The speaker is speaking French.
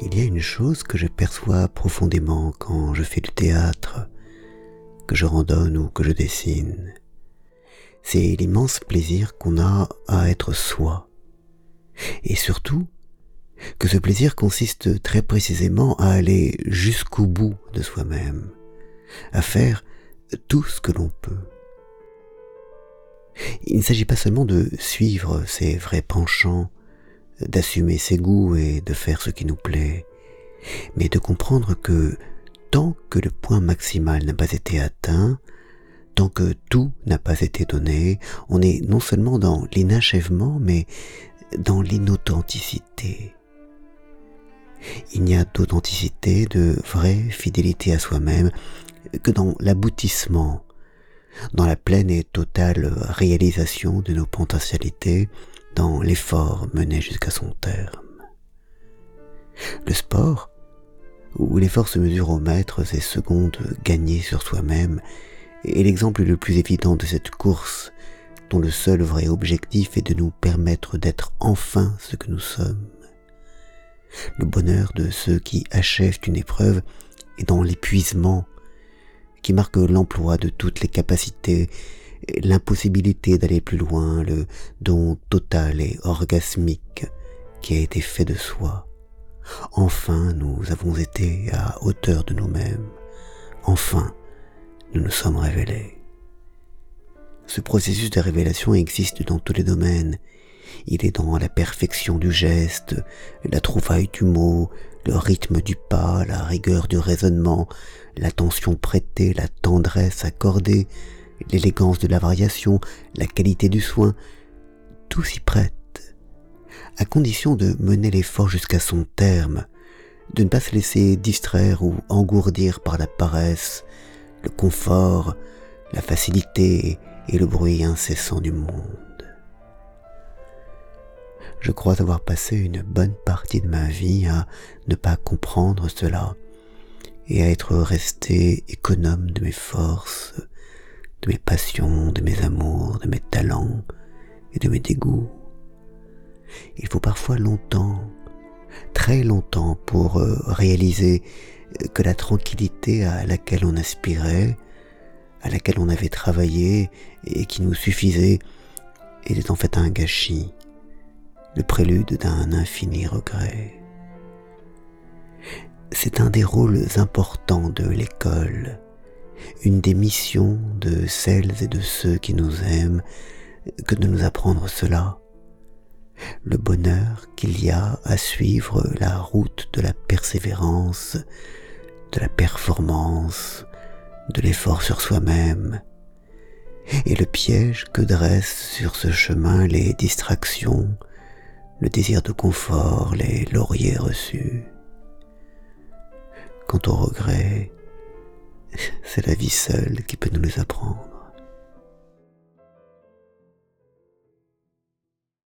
Il y a une chose que je perçois profondément quand je fais du théâtre, que je randonne ou que je dessine. C'est l'immense plaisir qu'on a à être soi. Et surtout, que ce plaisir consiste très précisément à aller jusqu'au bout de soi-même, à faire tout ce que l'on peut. Il ne s'agit pas seulement de suivre ses vrais penchants, d'assumer ses goûts et de faire ce qui nous plaît, mais de comprendre que tant que le point maximal n'a pas été atteint, tant que tout n'a pas été donné, on est non seulement dans l'inachèvement, mais dans l'inauthenticité. Il n'y a d'authenticité, de vraie fidélité à soi-même que dans l'aboutissement, dans la pleine et totale réalisation de nos potentialités, l'effort mené jusqu'à son terme. Le sport, où l'effort se mesure aux mètres et secondes gagnées sur soi-même, est l'exemple le plus évident de cette course dont le seul vrai objectif est de nous permettre d'être enfin ce que nous sommes. Le bonheur de ceux qui achèvent une épreuve est dans l'épuisement qui marque l'emploi de toutes les capacités, l'impossibilité d'aller plus loin, le don total et orgasmique qui a été fait de soi. Enfin, nous avons été à hauteur de nous-mêmes. Enfin, nous nous sommes révélés. Ce processus de révélation existe dans tous les domaines. Il est dans la perfection du geste, la trouvaille du mot, le rythme du pas, la rigueur du raisonnement, l'attention prêtée, la tendresse accordée, l'élégance de la variation, la qualité du soin, tout s'y prête, à condition de mener l'effort jusqu'à son terme, de ne pas se laisser distraire ou engourdir par la paresse, le confort, la facilité et le bruit incessant du monde. Je crois avoir passé une bonne partie de ma vie à ne pas comprendre cela et à être resté économe de mes forces, de mes passions, de mes amours, de mes talents et de mes dégoûts. Il faut parfois longtemps, très longtemps pour euh, réaliser que la tranquillité à laquelle on aspirait, à laquelle on avait travaillé et qui nous suffisait, était en fait un gâchis, le prélude d'un infini regret. C'est un des rôles importants de l'école, une des missions de celles et de ceux qui nous aiment que de nous apprendre cela. Le bonheur qu'il y a à suivre la route de la persévérance, de la performance, de l'effort sur soi-même, et le piège que dressent sur ce chemin les distractions, le désir de confort, les lauriers reçus. Quant au regret, c'est la vie seule qui peut nous les apprendre.